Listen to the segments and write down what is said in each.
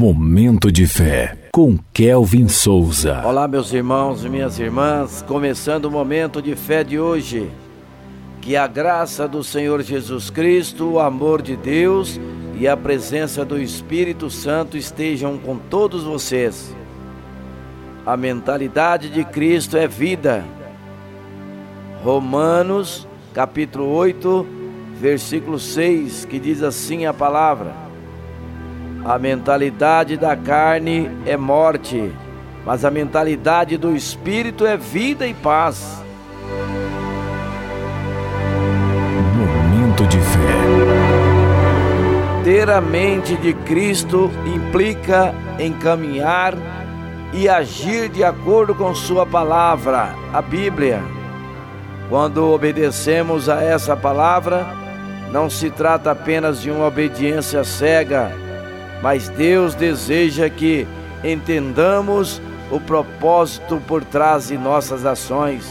Momento de fé com Kelvin Souza. Olá, meus irmãos e minhas irmãs, começando o momento de fé de hoje. Que a graça do Senhor Jesus Cristo, o amor de Deus e a presença do Espírito Santo estejam com todos vocês. A mentalidade de Cristo é vida. Romanos, capítulo 8, versículo 6, que diz assim a palavra: a mentalidade da carne é morte, mas a mentalidade do espírito é vida e paz. Momento de fé. Ter a mente de Cristo implica em caminhar e agir de acordo com Sua palavra, a Bíblia. Quando obedecemos a essa palavra, não se trata apenas de uma obediência cega, mas Deus deseja que entendamos o propósito por trás de nossas ações.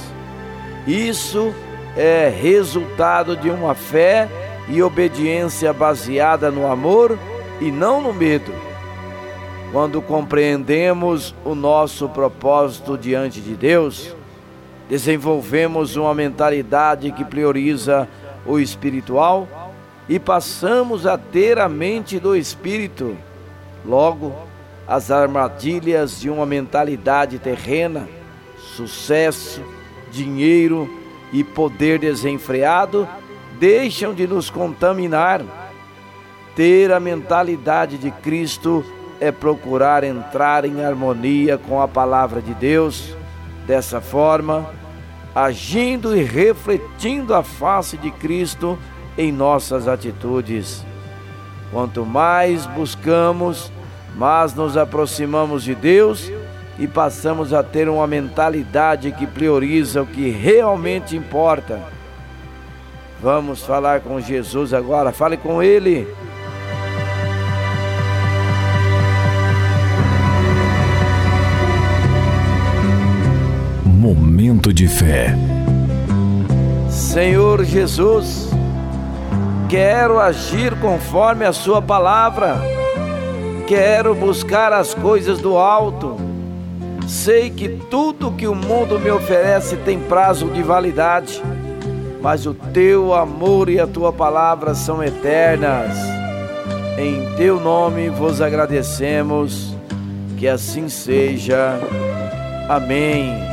Isso é resultado de uma fé e obediência baseada no amor e não no medo. Quando compreendemos o nosso propósito diante de Deus, desenvolvemos uma mentalidade que prioriza o espiritual e passamos a ter a mente do Espírito. Logo, as armadilhas de uma mentalidade terrena, sucesso, dinheiro e poder desenfreado deixam de nos contaminar. Ter a mentalidade de Cristo é procurar entrar em harmonia com a palavra de Deus. Dessa forma, agindo e refletindo a face de Cristo, em nossas atitudes. Quanto mais buscamos, mais nos aproximamos de Deus e passamos a ter uma mentalidade que prioriza o que realmente importa. Vamos falar com Jesus agora, fale com Ele. Momento de fé. Senhor Jesus, Quero agir conforme a Sua palavra. Quero buscar as coisas do alto. Sei que tudo que o mundo me oferece tem prazo de validade, mas o teu amor e a tua palavra são eternas. Em teu nome vos agradecemos. Que assim seja. Amém.